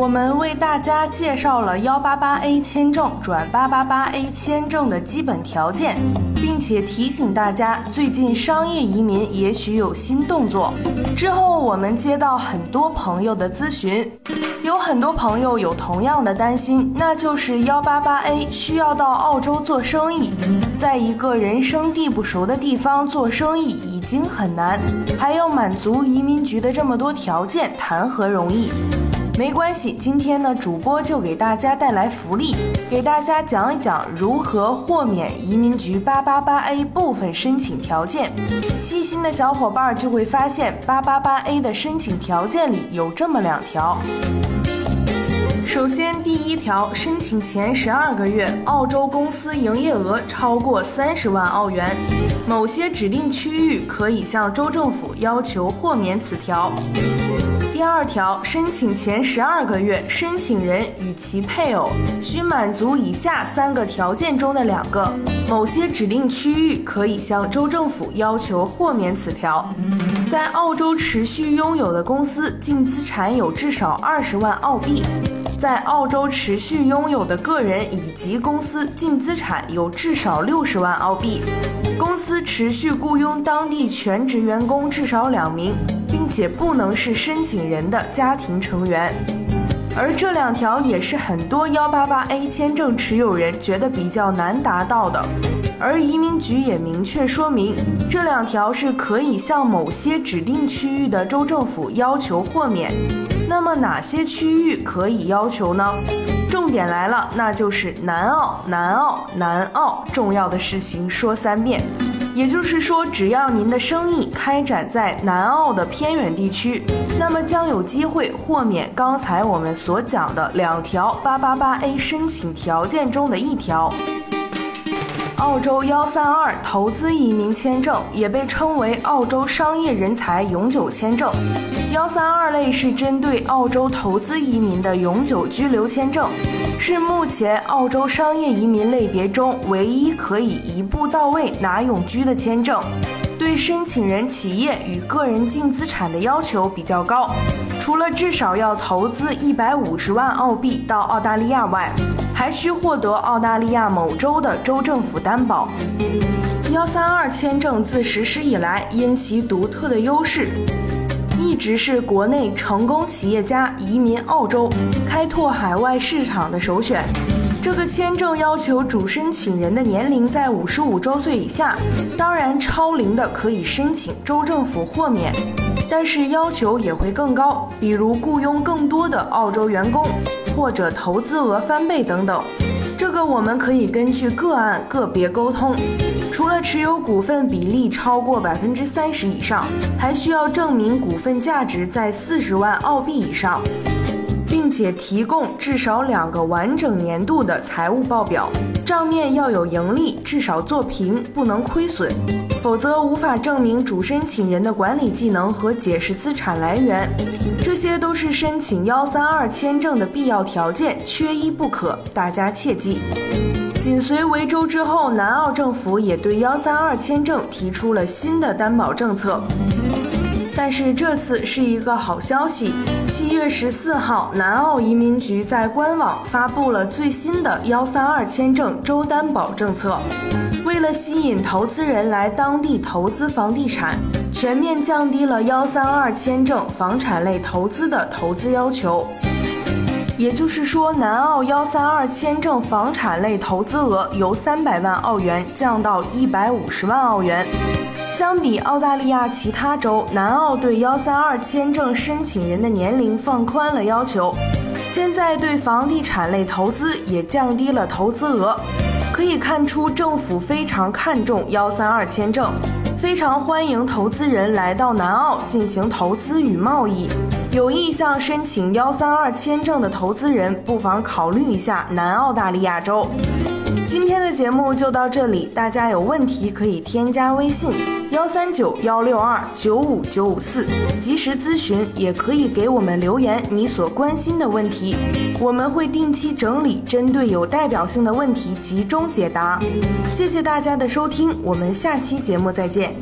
我们为大家介绍了幺八八 A 签证转八八八 A 签证的基本条件，并且提醒大家，最近商业移民也许有新动作。之后我们接到很多朋友的咨询，有很多朋友有同样的担心，那就是幺八八 A 需要到澳洲做生意，在一个人生地不熟的地方做生意已经很难，还要满足移民局的这么多条件，谈何容易？没关系，今天呢，主播就给大家带来福利，给大家讲一讲如何豁免移民局八八八 A 部分申请条件。细心的小伙伴就会发现，八八八 A 的申请条件里有这么两条。首先，第一条，申请前十二个月，澳洲公司营业额超过三十万澳元，某些指定区域可以向州政府要求豁免此条。第二条，申请前十二个月，申请人与其配偶需满足以下三个条件中的两个，某些指定区域可以向州政府要求豁免此条。在澳洲持续拥有的公司净资产有至少二十万澳币。在澳洲持续拥有的个人以及公司净资产有至少六十万澳币，公司持续雇佣当地全职员工至少两名，并且不能是申请人的家庭成员。而这两条也是很多幺八八 A 签证持有人觉得比较难达到的，而移民局也明确说明，这两条是可以向某些指定区域的州政府要求豁免。那么哪些区域可以要求呢？重点来了，那就是南澳，南澳，南澳。重要的事情说三遍，也就是说，只要您的生意开展在南澳的偏远地区，那么将有机会豁免刚才我们所讲的两条八八八 A 申请条件中的一条。澳洲幺三二投资移民签证也被称为澳洲商业人才永久签证。幺三二类是针对澳洲投资移民的永久居留签证，是目前澳洲商业移民类别中唯一可以一步到位拿永居的签证。对申请人企业与个人净资产的要求比较高，除了至少要投资一百五十万澳币到澳大利亚外，还需获得澳大利亚某州的州政府担保。幺三二签证自实施以来，因其独特的优势，一直是国内成功企业家移民澳洲、开拓海外市场的首选。这个签证要求主申请人的年龄在五十五周岁以下，当然超龄的可以申请州政府豁免，但是要求也会更高，比如雇佣更多的澳洲员工，或者投资额翻倍等等。这个我们可以根据个案个别沟通。除了持有股份比例超过百分之三十以上，还需要证明股份价值在四十万澳币以上。并且提供至少两个完整年度的财务报表，账面要有盈利，至少做平，不能亏损，否则无法证明主申请人的管理技能和解释资产来源。这些都是申请幺三二签证的必要条件，缺一不可，大家切记。紧随维州之后，南澳政府也对幺三二签证提出了新的担保政策。但是这次是一个好消息。七月十四号，南澳移民局在官网发布了最新的幺三二签证州担保政策。为了吸引投资人来当地投资房地产，全面降低了幺三二签证房产类投资的投资要求。也就是说，南澳幺三二签证房产类投资额由三百万澳元降到一百五十万澳元。相比澳大利亚其他州，南澳对幺三二签证申请人的年龄放宽了要求，现在对房地产类投资也降低了投资额。可以看出，政府非常看重幺三二签证，非常欢迎投资人来到南澳进行投资与贸易。有意向申请幺三二签证的投资人，不妨考虑一下南澳大利亚州。今天的节目就到这里，大家有问题可以添加微信幺三九幺六二九五九五四，及时咨询，也可以给我们留言你所关心的问题，我们会定期整理，针对有代表性的问题集中解答。谢谢大家的收听，我们下期节目再见。